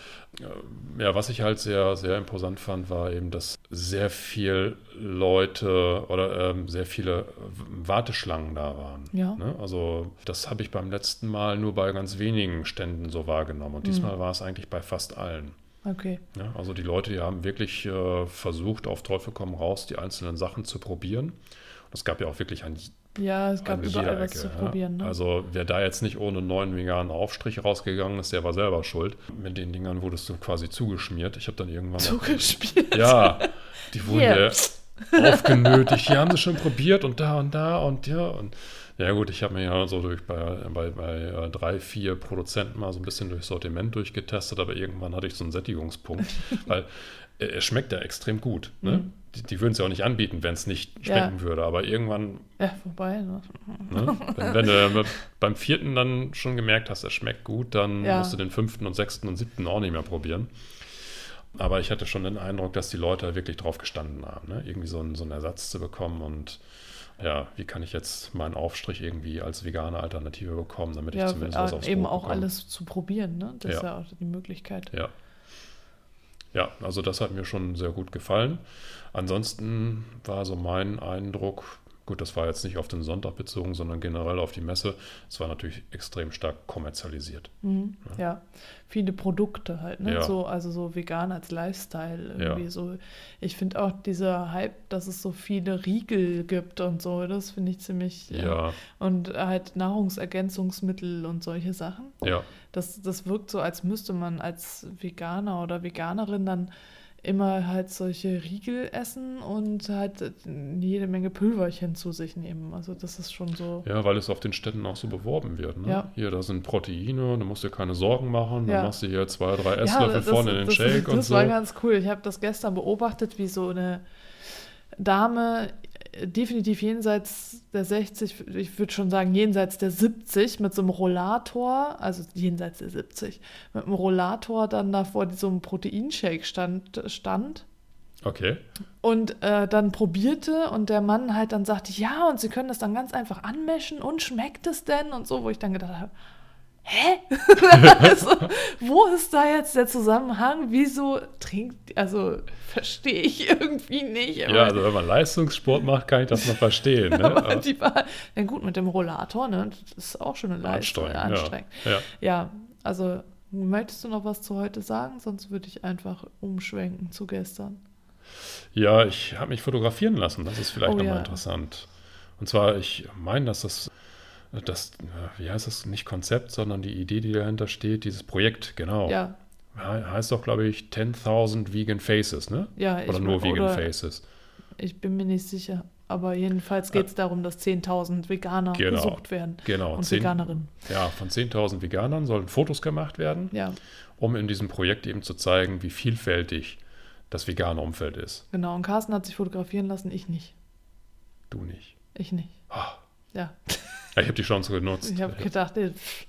ja, was ich halt sehr, sehr imposant fand, war eben, dass sehr viel Leute oder ähm, sehr viele Warteschlangen da waren. Ja. Ne? Also das habe ich beim letzten Mal nur bei ganz wenigen Ständen so wahrgenommen. Und diesmal war es eigentlich bei fast allen. Okay. Ja, also die Leute, die haben wirklich äh, versucht, auf Teufel komm raus, die einzelnen Sachen zu probieren. Und es gab ja auch wirklich an, Ja, es gab überall was Ecke, zu ja. probieren. Ne? Also wer da jetzt nicht ohne neuen veganen Aufstrich rausgegangen ist, der war selber schuld. Mit den Dingern wurdest du quasi zugeschmiert. Ich habe dann irgendwann... Zugespielt. Ja, die wurden Hier. ja aufgenötigt. Die haben sie schon probiert und da und da und ja. Und ja gut, ich habe mir ja so durch bei, bei, bei äh, drei, vier Produzenten mal so ein bisschen durch Sortiment durchgetestet, aber irgendwann hatte ich so einen Sättigungspunkt, [laughs] weil äh, es schmeckt ja extrem gut. Ne? Mhm. Die, die würden es ja auch nicht anbieten, wenn es nicht Ja. schmecken würde, aber irgendwann, Ja, vorbei. Ne? ne? wenn, wenn du beim vierten dann schon gemerkt hast, es schmeckt gut, dann Ja. musst du den fünften und sechsten und siebten auch nicht mehr probieren. Aber ich hatte schon den Eindruck, dass die Leute wirklich drauf gestanden haben, ne? irgendwie so einen, so einen Ersatz zu bekommen und ja, wie kann ich jetzt meinen Aufstrich irgendwie als vegane Alternative bekommen, damit ich Ja, zumindest was äh, aufs eben Brot auch bekomme. alles zu probieren. Ne? Das ist Ja. ja auch die Möglichkeit. Ja. Ja, also das hat mir schon sehr gut gefallen. Ansonsten war so mein Eindruck, gut, das war jetzt nicht auf den Sonntag bezogen, sondern generell auf die Messe. Es war natürlich extrem stark kommerzialisiert. Mhm. Ja. viele Produkte halt, ne? Ja. So, also so vegan als Lifestyle irgendwie Ja. so. Ich finde auch dieser Hype, dass es so viele Riegel gibt und so, das finde ich ziemlich äh, Ja, und halt Nahrungsergänzungsmittel und solche Sachen. ja, Das, das wirkt so, als müsste man als Veganer oder Veganerin dann immer halt solche Riegel essen und halt jede Menge Pülverchen zu sich nehmen. Also das ist schon so. ja, weil es auf den Ständen auch so beworben wird. Ne? Ja. Hier, da sind Proteine, da musst du dir keine Sorgen machen, Ja. dann machst du hier zwei, drei Esslöffel vorne in den das, Shake das und so. war ganz cool. Ich habe das gestern beobachtet, wie so eine Dame, definitiv jenseits der 60, ich würde schon sagen jenseits der 70, mit so einem Rollator, also jenseits der 70, mit einem Rollator dann da vor so einem Proteinshake stand, stand Okay. und äh, dann probierte und der Mann halt dann sagte, ja, und Sie können das dann ganz einfach anmischen und schmeckt es denn und so, wo ich dann gedacht habe, hä? [laughs] also, wo ist da jetzt der Zusammenhang? Wieso trinkt, also verstehe ich irgendwie nicht. Ja, also wenn man Leistungssport macht, kann ich das noch verstehen. [laughs] Ne? aber die war, na gut, mit dem Rollator, ne, das ist auch schon eine Leistung. anstrengend. anstrengend. Ja. ja. Ja, also möchtest du noch was zu heute sagen? Sonst würde ich einfach umschwenken zu gestern. Ja, ich habe mich fotografieren lassen. Das ist vielleicht Oh, nochmal ja. interessant. Und zwar, ich meine, dass das, das, wie heißt das, nicht Konzept, sondern die Idee, die dahinter steht, dieses Projekt, genau. Ja, He- Heißt doch, glaube ich, 10.000 Vegan Faces, ne? ja, ich Oder nur Vegan oder- Faces. Ich bin mir nicht sicher. Aber jedenfalls geht es darum, dass 10.000 Veganer Genau. gesucht werden. Genau. Und zehn- Veganerinnen. Ja, von 10.000 Veganern sollen Fotos gemacht werden, Ja, um in diesem Projekt eben zu zeigen, wie vielfältig das vegane Umfeld ist. genau. Und Carsten hat sich fotografieren lassen, ich nicht. Du nicht. Ich nicht. Ah, Ja, ja, ich habe die Chance genutzt. ich habe gedacht, der, pff,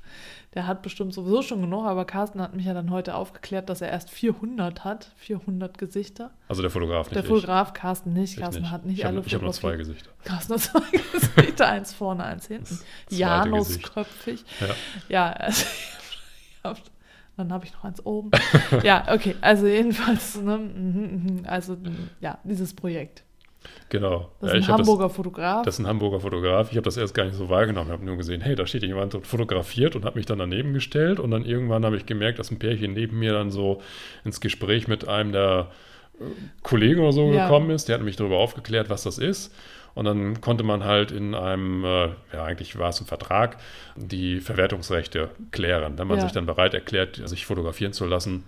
der hat bestimmt sowieso schon genug, aber Carsten hat mich ja dann heute aufgeklärt, dass er erst 400 hat. 400 Gesichter. Also der Fotograf nicht. Der ich. Fotograf Carsten nicht. Ich Carsten nicht. hat nicht ich alle habe hab nur zwei. Gesichter. Carsten hat zwei [laughs] Gesichter, eins vorne, eins hinten. Janusköpfig. Ja. Ja, also ich dann habe ich noch eins oben. ja, okay, also jedenfalls, ne, mhm, mhm, also m, ja, dieses Projekt. Genau. Das ja, ist ich ein hab das, Hamburger Fotograf. Das ist ein Hamburger Fotograf. Ich habe das erst gar nicht so wahrgenommen. Ich habe nur gesehen, hey, da steht jemand und fotografiert und habe mich dann daneben gestellt. Und dann irgendwann habe ich gemerkt, dass ein Pärchen neben mir dann so ins Gespräch mit einem der äh, Kollegen oder so Ja. gekommen ist. Der hat mich darüber aufgeklärt, was das ist. Und dann konnte man halt in einem, äh, ja, eigentlich war es ein Vertrag, die Verwertungsrechte klären. Wenn man Ja. sich dann bereit erklärt, sich fotografieren zu lassen,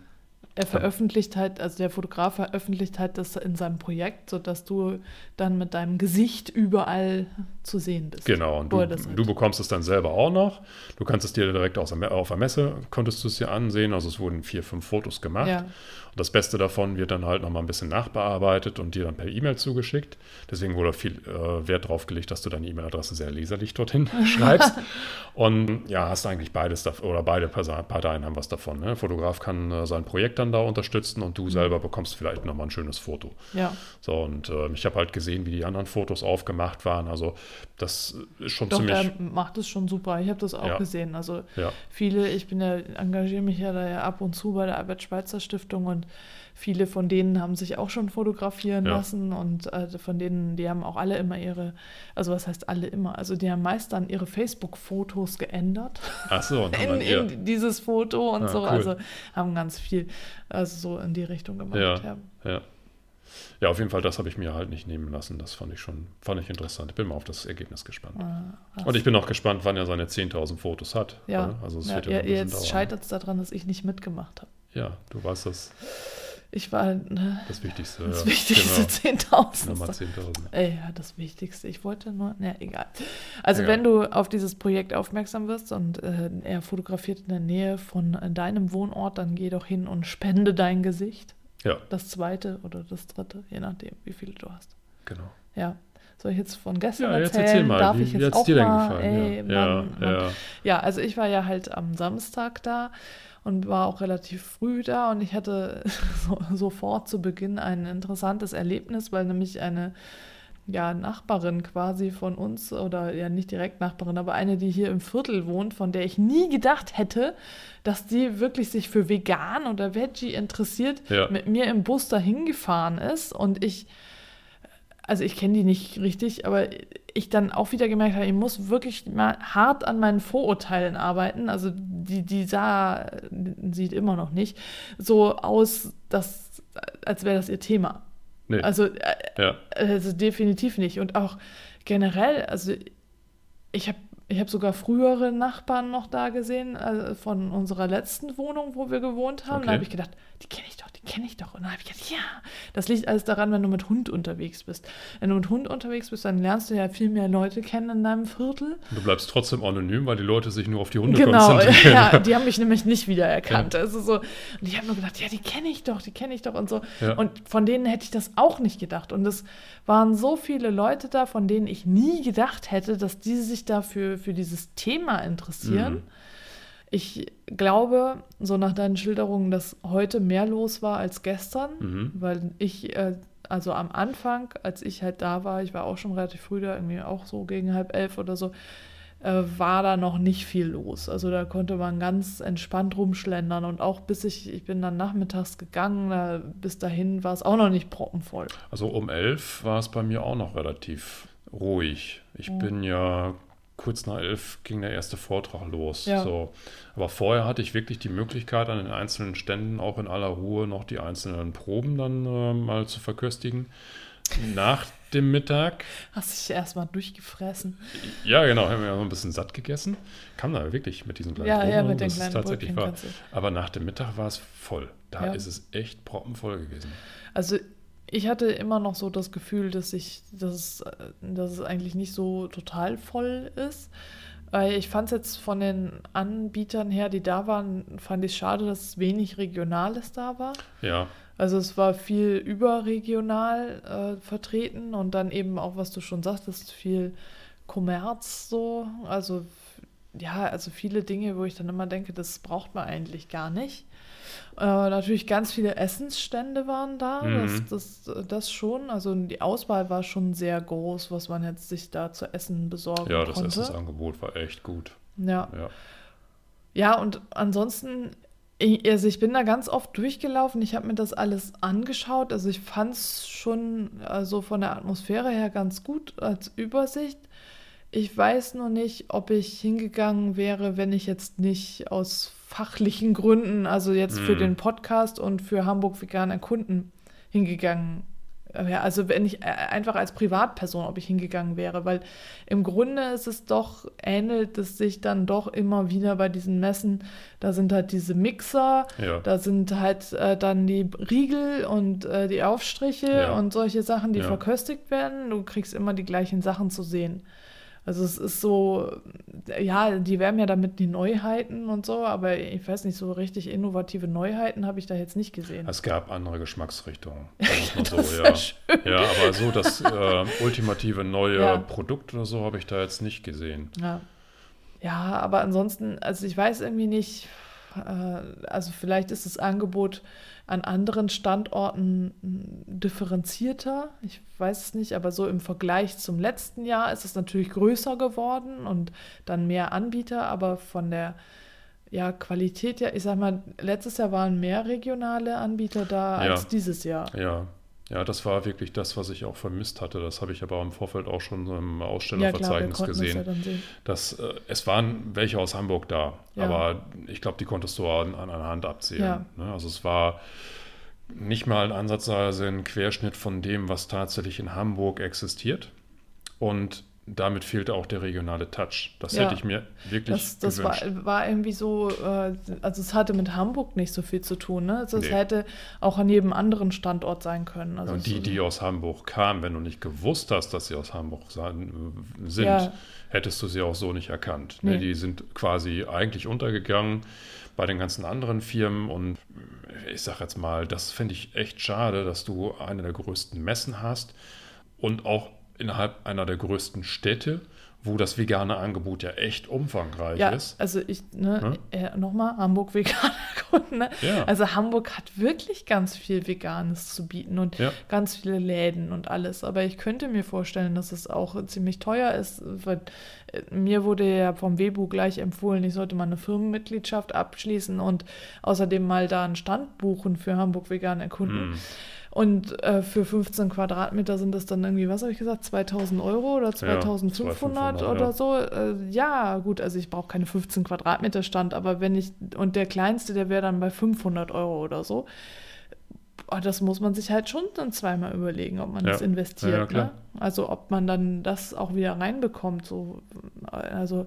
er veröffentlicht halt, also der Fotograf veröffentlicht halt das in seinem Projekt, sodass du dann mit deinem Gesicht überall zu sehen bist. Genau, und du, halt du bekommst es dann selber auch noch. Du kannst es dir direkt aus auf der Messe, konntest du es dir ansehen. Also es wurden vier, fünf Fotos gemacht. Ja. Und das Beste davon wird dann halt nochmal ein bisschen nachbearbeitet und dir dann per E-Mail zugeschickt. Deswegen wurde viel äh, Wert drauf gelegt, dass du deine E-Mail-Adresse sehr leserlich dorthin [laughs] schreibst. Und ja, hast eigentlich beides oder beide Parteien haben was davon. Ne? Der Fotograf kann äh, sein Projekt dann da unterstützen und du mhm. selber bekommst vielleicht nochmal ein schönes Foto. Ja. So, und äh, ich habe halt gesehen, wie die anderen Fotos aufgemacht waren. Also das ist schon Doch, ziemlich. Er macht es schon super. Ich habe das auch ja. gesehen. Also ja. viele, ich bin ja, engagiere mich ja da ja ab und zu bei der Albert-Schweitzer-Stiftung und viele von denen haben sich auch schon fotografieren ja. lassen und äh, von denen, die haben auch alle immer ihre, also was heißt alle immer, also die haben meist dann ihre Facebook-Fotos geändert. Ach so, und [laughs] in, in dieses Foto und ah, so, cool. also haben ganz viel, also so in die Richtung gemacht. Ja, ja. ja. Ja, auf jeden Fall, das habe ich mir halt nicht nehmen lassen. Das fand ich schon, fand ich interessant. Ich bin mal auf das Ergebnis gespannt. Ah, und ich bin auch gespannt, wann er seine 10.000 Fotos hat. Ja, also es ja, wird ja, jetzt scheitert es daran, dass ich nicht mitgemacht habe. Ja, du weißt das. Ich war ne, das Wichtigste. Das ja. Wichtigste, genau. 10.000. Nummer 10.000. Ja, das Wichtigste. Ich wollte nur, na egal. Also ja. wenn du auf dieses Projekt aufmerksam wirst und äh, er fotografiert in der Nähe von äh, deinem Wohnort, dann geh doch hin und spende dein Gesicht. Ja. Das zweite oder das dritte, je nachdem, wie viele du hast. Genau. Ja. Soll ich jetzt von gestern ja, jetzt erzählen? Erzähl mal. Darf wie, ich jetzt auch mal? Ey, Mann, ja, Mann. Ja. ja, also ich war ja halt am Samstag da und war auch relativ früh da und ich hatte [laughs] so, sofort zu Beginn ein interessantes Erlebnis, weil nämlich eine ja, Nachbarin quasi von uns oder ja nicht direkt Nachbarin, aber eine, die hier im Viertel wohnt, von der ich nie gedacht hätte, dass die wirklich sich für vegan oder Veggie interessiert, ja. mit mir im Bus dahin gefahren ist und ich also ich kenne die nicht richtig, aber ich dann auch wieder gemerkt habe, ich muss wirklich mal hart an meinen Vorurteilen arbeiten. Also die, die sah, sieht immer noch nicht so aus, dass, als wäre das ihr Thema. Nee. Also, äh, ja. also definitiv nicht. Und auch generell, also ich habe ich habe sogar frühere Nachbarn noch da gesehen, also von unserer letzten Wohnung, wo wir gewohnt haben. Okay. Da habe ich gedacht, die kenne ich doch, die kenne ich doch. Und dann habe ich gedacht, ja, das liegt alles daran, wenn du mit Hund unterwegs bist. Wenn du mit Hund unterwegs bist, dann lernst du ja viel mehr Leute kennen in deinem Viertel. Du bleibst trotzdem anonym, weil die Leute sich nur auf die Hunde genau, konzentrieren. Genau, [laughs] ja, [laughs] die haben mich nämlich nicht wiedererkannt. Ja. Also so, und ich habe nur gedacht, ja, die kenne ich doch, die kenne ich doch und so. Ja. Und von denen hätte ich das auch nicht gedacht. Und es waren so viele Leute da, von denen ich nie gedacht hätte, dass die sich dafür für dieses Thema interessieren. Mhm. Ich glaube, so nach deinen Schilderungen, dass heute mehr los war als gestern, mhm. weil ich, äh, also am Anfang, als ich halt da war, ich war auch schon relativ früh da, irgendwie auch so gegen halb elf oder so, äh, war da noch nicht viel los. Also da konnte man ganz entspannt rumschlendern und auch bis ich, ich bin dann nachmittags gegangen, da, bis dahin war es auch noch nicht proppenvoll. Also um elf war es bei mir auch noch relativ ruhig. Ich mhm. bin ja kurz nach elf ging der erste Vortrag los. Ja. So. Aber vorher hatte ich wirklich die Möglichkeit, an den einzelnen Ständen auch in aller Ruhe noch die einzelnen Proben dann äh, mal zu verköstigen. Nach dem Mittag. Hast dich erstmal durchgefressen. Ja, genau, haben wir ja ein bisschen satt gegessen. Kam da wirklich mit diesen kleinen ja, Proben. Ja, mit den kleinen tatsächlich war. Aber nach dem Mittag war es voll. Da ja. ist es echt proppenvoll gewesen. Also ich hatte immer noch so das Gefühl, dass ich, dass es, dass es eigentlich nicht so total voll ist. Weil ich fand es jetzt von den Anbietern her, die da waren, fand ich schade, dass wenig Regionales da war. Ja. Also es war viel überregional äh, vertreten und dann eben auch, was du schon sagtest, viel Kommerz so. Also ja, also viele Dinge, wo ich dann immer denke, das braucht man eigentlich gar nicht. Äh, natürlich ganz viele Essensstände waren da, mhm. das, das, das schon. Also die Auswahl war schon sehr groß, was man jetzt sich da zu essen besorgen ja, konnte. Ja, das Essensangebot war echt gut. Ja. Ja, ja und ansonsten, ich, also ich bin da ganz oft durchgelaufen. Ich habe mir das alles angeschaut. Also ich fand es schon also von der Atmosphäre her ganz gut als Übersicht. Ich weiß nur nicht, ob ich hingegangen wäre, wenn ich jetzt nicht aus fachlichen Gründen, also jetzt mhm. für den Podcast und für Hamburg Vegan Erkunden hingegangen Ja, also wenn ich äh, einfach als Privatperson, ob ich hingegangen wäre, weil im Grunde ist es doch, ähnelt es sich dann doch immer wieder bei diesen Messen, da sind halt diese Mixer, Ja. da sind halt äh, dann die Riegel und äh, die Aufstriche Ja. und solche Sachen, die verköstigt werden. Du kriegst immer die gleichen Sachen zu sehen. Also es ist so, ja, die werben ja damit die Neuheiten und so, aber ich weiß nicht, so richtig innovative Neuheiten habe ich da jetzt nicht gesehen. Es gab andere Geschmacksrichtungen. [laughs] so, Das ist ja. schön. ja, aber so das äh, ultimative neue Ja. Produkt oder so habe ich da jetzt nicht gesehen. Ja. Ja, aber ansonsten, also ich weiß irgendwie nicht, also vielleicht ist das Angebot an anderen Standorten mh, differenzierter. Ich weiß es nicht, aber so im Vergleich zum letzten Jahr ist es natürlich größer geworden und dann mehr Anbieter, aber von der ja, Qualität ja, ich sag mal, letztes Jahr waren mehr regionale Anbieter da Ja. als dieses Jahr. Ja. Ja, das war wirklich das, was ich auch vermisst hatte. Das habe ich aber im Vorfeld auch schon so im Ja, klar, Ausstellerverzeichnis ja gesehen. dann sehen. dass, äh, es waren welche aus Hamburg da, Ja. aber ich glaube, die konntest du an, an einer Hand abzählen. Ne? Also es war nicht mal ein Ansatzweise ein Querschnitt von dem, was tatsächlich in Hamburg existiert. Und damit fehlte auch der regionale Touch. Das Ja. hätte ich mir wirklich Das, das war, gewünscht. war irgendwie so, äh, also es hatte mit Hamburg nicht so viel zu tun. Ne? Also es Nee. hätte auch an jedem anderen Standort sein können. Also und die, es- die aus Hamburg kamen, wenn du nicht gewusst hast, dass sie aus Hamburg sind, Ja. hättest du sie auch so nicht erkannt. Ne? Nee. Die sind quasi eigentlich untergegangen bei den ganzen anderen Firmen und ich sage jetzt mal, das finde ich echt schade, dass du eine der größten Messen hast und auch innerhalb einer der größten Städte, wo das vegane Angebot ja echt umfangreich ja, ist. also ich, ne, Ne? äh, nochmal, Hamburg veganer Kunden. Ne? Ja. Also Hamburg hat wirklich ganz viel Veganes zu bieten und Ja. ganz viele Läden und alles. Aber ich könnte mir vorstellen, dass es auch ziemlich teuer ist, weil äh, mir wurde ja vom Webu gleich empfohlen, ich sollte mal eine Firmenmitgliedschaft abschließen und außerdem mal da einen Stand buchen für Hamburg vegan erkunden. Hm. Und äh, für 15 Quadratmeter sind das dann irgendwie, was habe ich gesagt, 2000 Euro oder 2500 2500, oder ja. so. Äh, ja, gut, also ich brauche keine 15 Quadratmeter Stand, aber wenn ich, und der kleinste, der wäre dann bei 500 Euro oder so. Das muss man sich halt schon dann zweimal überlegen, ob man Ja. das investiert. Ja, ne? Also ob man dann das auch wieder reinbekommt. So. Also,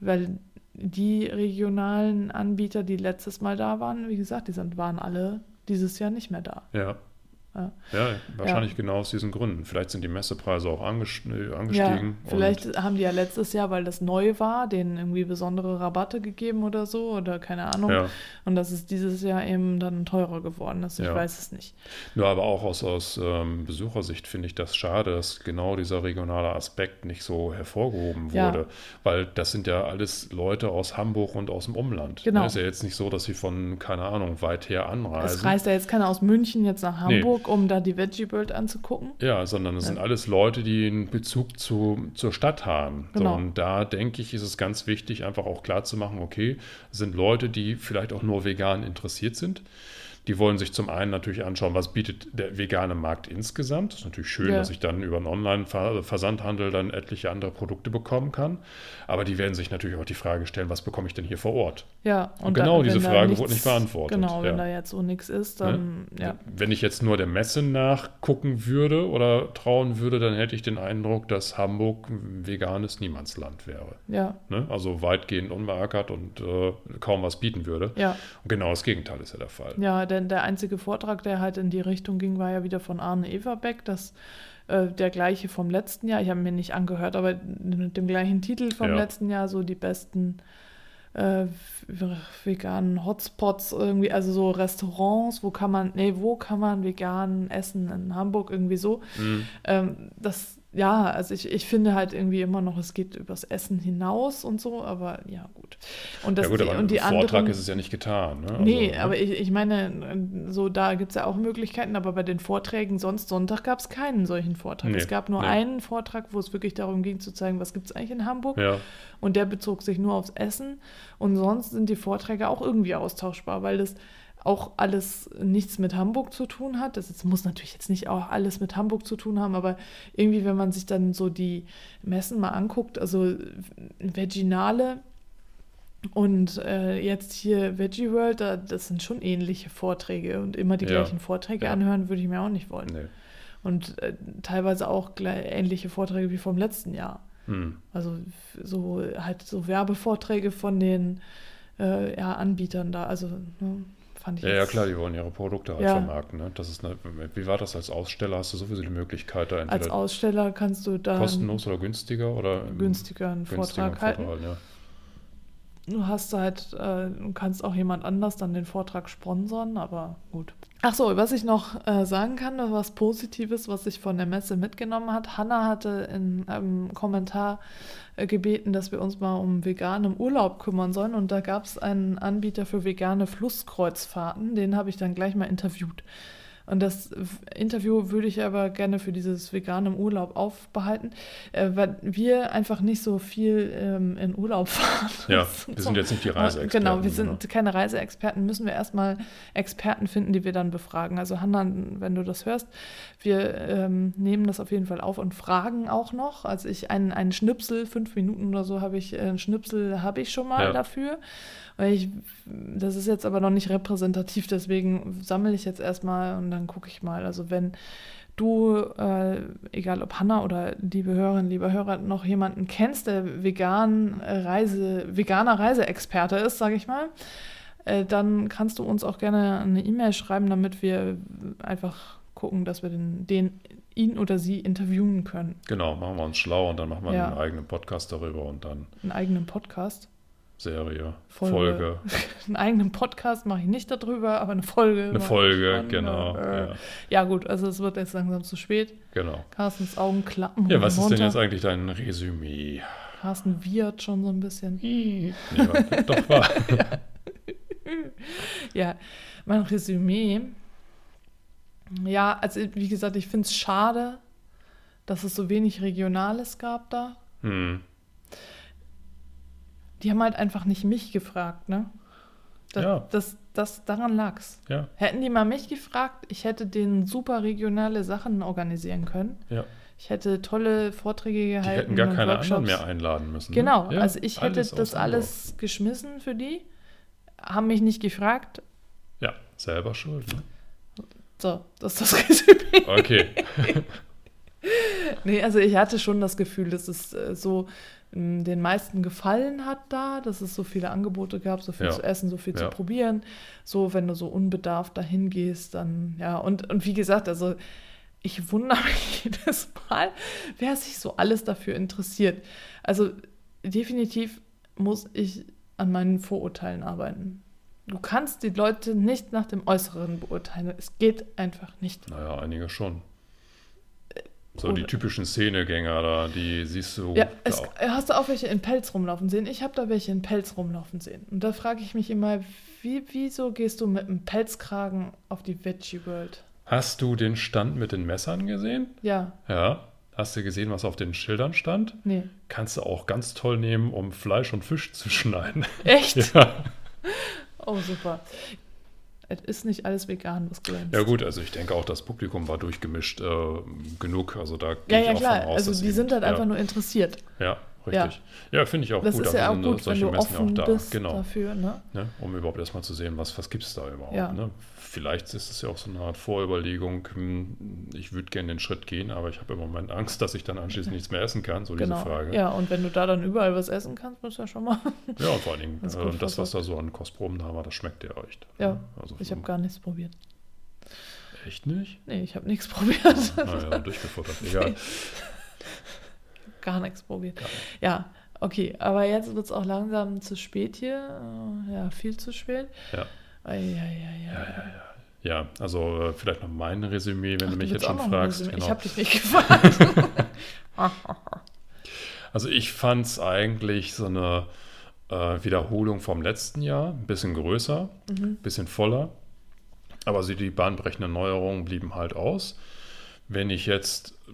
weil die regionalen Anbieter, die letztes Mal da waren, wie gesagt, die sind, waren alle dieses Jahr nicht mehr da. Ja. Ja. Ja, wahrscheinlich genau aus diesen Gründen. Vielleicht sind die Messepreise auch äh, Ja, angestiegen. vielleicht haben die ja letztes Jahr, weil das neu war, denen irgendwie besondere Rabatte gegeben oder so oder keine Ahnung. Und, ja. Das ist dieses Jahr eben dann teurer geworden ist. Ich Ja. weiß es nicht. Nur aber auch aus, aus ähm, Besuchersicht finde ich das schade, dass genau dieser regionale Aspekt nicht so hervorgehoben Ja. wurde. Weil das sind ja alles Leute aus Hamburg und aus dem Umland. Genau. Es ist ja jetzt nicht so, dass sie von, keine Ahnung, weit her Es anreisen. reist ja jetzt keiner aus München jetzt nach Nee. Um da die Veggie World anzugucken. Ja, sondern es sind alles Leute, die einen Bezug zu, zur Stadt haben. Genau. So, und da denke ich, ist es ganz wichtig, einfach auch klar zu machen, okay, es sind Leute, die vielleicht auch nur vegan interessiert sind. Die wollen sich zum einen natürlich anschauen, was bietet der vegane Markt insgesamt. Das ist natürlich schön, Ja. dass ich dann über einen Online-Versandhandel dann etliche andere Produkte bekommen kann. Aber die werden sich natürlich auch die Frage stellen, was bekomme ich denn hier vor Ort? Ja, Und genau da- diese Frage nichts- wurde nicht beantwortet, Genau, wenn ja. da jetzt so nichts ist, dann ja. Wenn ich jetzt nur der Messe nachgucken würde oder trauen würde, dann hätte ich den Eindruck, dass Hamburg ein veganes Niemandsland wäre. Ja, Ne? Also weitgehend unbeackert und äh, kaum was bieten würde. ja. Und genau das Gegenteil ist ja der Fall. Ja, denn der einzige Vortrag, der halt in die Richtung ging, war ja wieder von Arne Everbeck, das äh, der gleiche vom letzten Jahr. Ich habe mir nicht angehört, aber mit dem gleichen Titel vom Ja. letzten Jahr, so die besten äh, veganen Hotspots irgendwie, also so Restaurants, wo kann man, nee, wo kann man vegan essen in Hamburg irgendwie so. Mhm. Ähm, das, ja, also ich, ich finde halt irgendwie immer noch, es geht übers Essen hinaus und so, aber ja, gut. Und, das, ja gut, die, aber und die Vortrag anderen, ist es ja nicht getan. Ne? Also, Nee, ne? aber ich, ich meine, so da gibt es ja auch Möglichkeiten, aber bei den Vorträgen sonst Sonntag gab es keinen solchen Vortrag. Nee, es gab nur nee. einen Vortrag, wo es wirklich darum ging zu zeigen, was gibt es eigentlich in Hamburg. Ja, Und der bezog sich nur aufs Essen. Und sonst sind die Vorträge auch irgendwie austauschbar, weil das auch alles nichts mit Hamburg zu tun hat. Das muss natürlich jetzt nicht auch alles mit Hamburg zu tun haben, aber irgendwie, wenn man sich dann so die Messen mal anguckt, also Veginale und äh, jetzt hier Veggie World, da, das sind schon ähnliche Vorträge und immer die Ja. gleichen Vorträge Ja. anhören, würde ich mir auch nicht wollen. nee. Und äh, teilweise auch ähnliche Vorträge wie vom letzten Jahr. Hm. Also so halt so Werbevorträge von den äh, ja, Anbietern da. Also ne, fand ich. Ja, ja, klar, die wollen ihre Produkte halt ja. vermarkten. Ne? Das ist eine, wie war das als Aussteller? Hast du sowieso die Möglichkeit, da Als Aussteller kannst du da. Kostenlos oder günstiger oder? Günstiger einen Vortrag halten. Vortrag, ja. Du hast halt, äh, kannst auch jemand anders dann den Vortrag sponsern, aber gut. Ach so, was ich noch äh, sagen kann, was Positives, was ich von der Messe mitgenommen hat. Hanna hatte in einem Kommentar äh, gebeten, dass wir uns mal um veganen Urlaub kümmern sollen. Und da gab es einen Anbieter für vegane Flusskreuzfahrten, den habe ich dann gleich mal interviewt. Und das Interview würde ich aber gerne für dieses vegane Urlaub aufbehalten, äh, weil wir einfach nicht so viel ähm, in Urlaub [laughs] fahren. Ja, wir sind jetzt nicht die Reiseexperten. Genau, wir sind oder? keine Reiseexperten. Müssen wir erstmal Experten finden, die wir dann befragen. Also Hanna, wenn du das hörst, wir ähm, nehmen das auf jeden Fall auf und fragen auch noch. Also ich einen, einen Schnipsel, fünf Minuten oder so habe ich, äh, einen Schnipsel habe ich schon mal ja. dafür. Weil ich, das ist jetzt aber noch nicht repräsentativ, deswegen sammle ich jetzt erstmal und dann gucke ich mal. Also wenn du, äh, egal ob Hanna oder liebe Hörerinnen, lieber Hörer, noch jemanden kennst, der vegan Reise, veganer Reiseexperte ist, sage ich mal, äh, dann kannst du uns auch gerne eine E-Mail schreiben, damit wir einfach gucken, dass wir den, den ihn oder sie interviewen können. Genau, machen wir uns schlau und dann machen wir ja. einen eigenen Podcast darüber und dann. Einen eigenen Podcast? Serie, Folge. Folge. [laughs] Einen eigenen Podcast mache ich nicht darüber, aber eine Folge. Eine Folge, schon, genau. Äh, ja. ja. gut, also es wird jetzt langsam zu spät. Genau. Carstens Augen klappen. Ja, was runter. ist denn jetzt eigentlich dein Resümee? Carsten wiehert schon so ein bisschen. nee, doch war. ja. [laughs] ja, mein Resümee. Ja, also wie gesagt, ich finde es schade, dass es so wenig Regionales gab da. Hm die haben halt einfach nicht mich gefragt, ne? Das, ja. das, das, daran lag's. Ja. Hätten die mal mich gefragt, ich hätte denen super regionale Sachen organisieren können. Ja. Ich hätte tolle Vorträge gehalten. Die hätten gar keine Workshops. anderen mehr einladen müssen. Ne? Genau, ja, also ich hätte das alles geschmissen für die, haben mich nicht gefragt. Ja, selber schuld. Ne? So, das ist das [laughs] Resümee. Okay. [laughs] [laughs] nee, also ich hatte schon das Gefühl, dass es äh, so den meisten gefallen hat da, dass es so viele Angebote gab, so viel ja. zu essen, so viel ja. zu probieren. So, wenn du so unbedarft dahin gehst, dann, ja, und, und wie gesagt, also ich wundere [laughs] mich jedes Mal, wer sich so alles dafür interessiert. Also definitiv muss ich an meinen Vorurteilen arbeiten. Du kannst die Leute nicht nach dem Äußeren beurteilen. Es geht einfach nicht. Naja, einige schon. So die typischen Szenegänger da, die siehst du. Ja, es, hast du auch welche in Pelz rumlaufen sehen? Ich habe da welche in Pelz rumlaufen sehen. Und da frage ich mich immer, wie, wieso gehst du mit einem Pelzkragen auf die Veggie World? Hast du den Stand mit den Messern gesehen? Ja. Ja. Hast du gesehen, was auf den Schildern stand? Nee. Kannst du auch ganz toll nehmen, um Fleisch und Fisch zu [laughs] schneiden. Echt? ja. Oh, super es ist nicht alles vegan, was glänzt. Ja gut, also ich denke auch, das Publikum war durchgemischt äh, genug. Also da ja, ja, klar. Aus, also die sind halt ja. einfach nur interessiert. Ja, richtig. Ja, ja finde ich auch das gut. Das ist ja auch gut, wenn du Messen offen ja bist genau. dafür. Ne? Ne? Um überhaupt erstmal zu sehen, was, was gibt es da überhaupt. Ne? Vielleicht ist es ja auch so eine Art Vorüberlegung, hm, ich würde gerne den Schritt gehen, aber ich habe im Moment Angst, dass ich dann anschließend nichts mehr essen kann, so genau. diese Frage. Ja, und wenn du da dann überall was essen kannst, musst du ja schon mal... [laughs] ja, und vor allen Dingen, das, äh, das was da so an Kostproben da war, das schmeckt ja echt. Ja, also ich habe gar nichts probiert. Echt nicht? Nee, ich habe nichts probiert. [laughs] naja, durchgefuttert, egal. [laughs] gar nichts probiert. Gar nicht. Ja, okay, aber jetzt wird es auch langsam zu spät hier. Ja, viel zu spät. Ja. Ja, also äh, vielleicht noch mein Resümee, wenn Ach, du mich jetzt schon fragst. Genau. Ich habe dich nicht gefragt. [laughs] also ich fand es eigentlich so eine äh, Wiederholung vom letzten Jahr, ein bisschen größer, ein mhm. bisschen voller. Aber also die bahnbrechenden Neuerungen blieben halt aus. Wenn ich jetzt äh,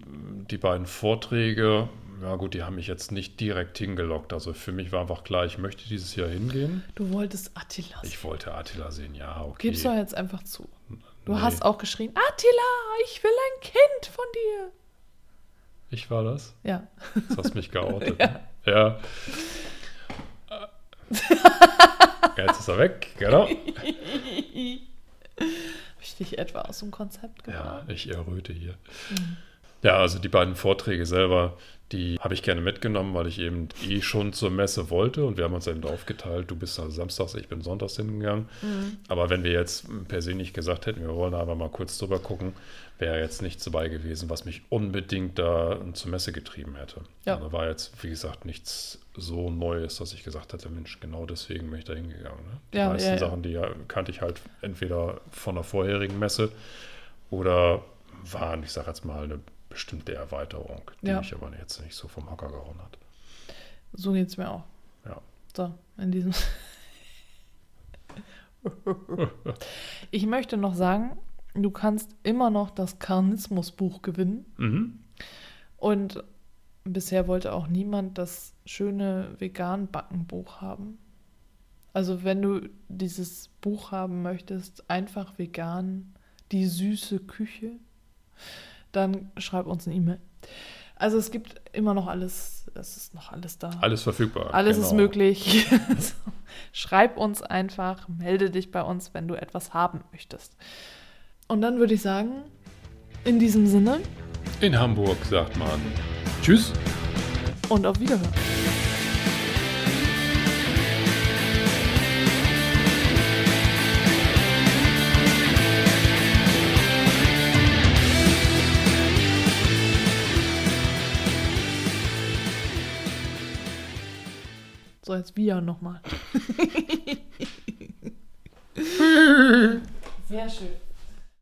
die beiden Vorträge ja gut, die haben mich jetzt nicht direkt hingelockt. Also für mich war einfach klar, ich möchte dieses Jahr hingehen. Du wolltest Attila sehen. Ich wollte Attila sehen, ja, okay. Gib's doch jetzt einfach zu. Du nee. hast auch geschrien, Attila, ich will ein Kind von dir. Ich war das? Ja. Das hast mich geoutet. [laughs] ja. ja. Jetzt ist er weg, genau. [laughs] Habe ich ich dich etwa aus dem Konzept gebracht? Ja, ich erröte hier. Mhm. Ja, also die beiden Vorträge selber, die habe ich gerne mitgenommen, weil ich eben eh schon zur Messe wollte und wir haben uns eben aufgeteilt, du bist also samstags, ich bin sonntags hingegangen. Mhm. Aber wenn wir jetzt per se nicht gesagt hätten, wir wollen einfach mal kurz drüber gucken, wäre jetzt nichts dabei gewesen, was mich unbedingt da zur Messe getrieben hätte. Ja. Da war jetzt, wie gesagt, nichts so Neues, dass ich gesagt hätte, Mensch, genau deswegen bin ich da hingegangen. Ne? Die ja, meisten ja, Sachen, die ja, kannte ich halt entweder von der vorherigen Messe oder waren, ich sage jetzt mal, eine bestimmte Erweiterung, die ja. mich aber jetzt nicht so vom Hocker gehauen hat. So geht es mir auch. Ja. So, in diesem. [laughs] ich möchte noch sagen, du kannst immer noch das Karnismus-Buch gewinnen. Mhm. Und bisher wollte auch niemand das schöne Vegan-Backen-Buch haben. Also wenn du dieses Buch haben möchtest, einfach vegan, die süße Küche, dann schreib uns eine E-Mail. Also es gibt immer noch alles, es ist noch alles da. Alles verfügbar. Alles genau. ist möglich. [laughs] schreib uns einfach, melde dich bei uns, wenn du etwas haben möchtest. Und dann würde ich sagen, in diesem Sinne. In Hamburg sagt man Tschüss. Und auf Wiederhören. So, jetzt wir nochmal. [laughs] Sehr schön.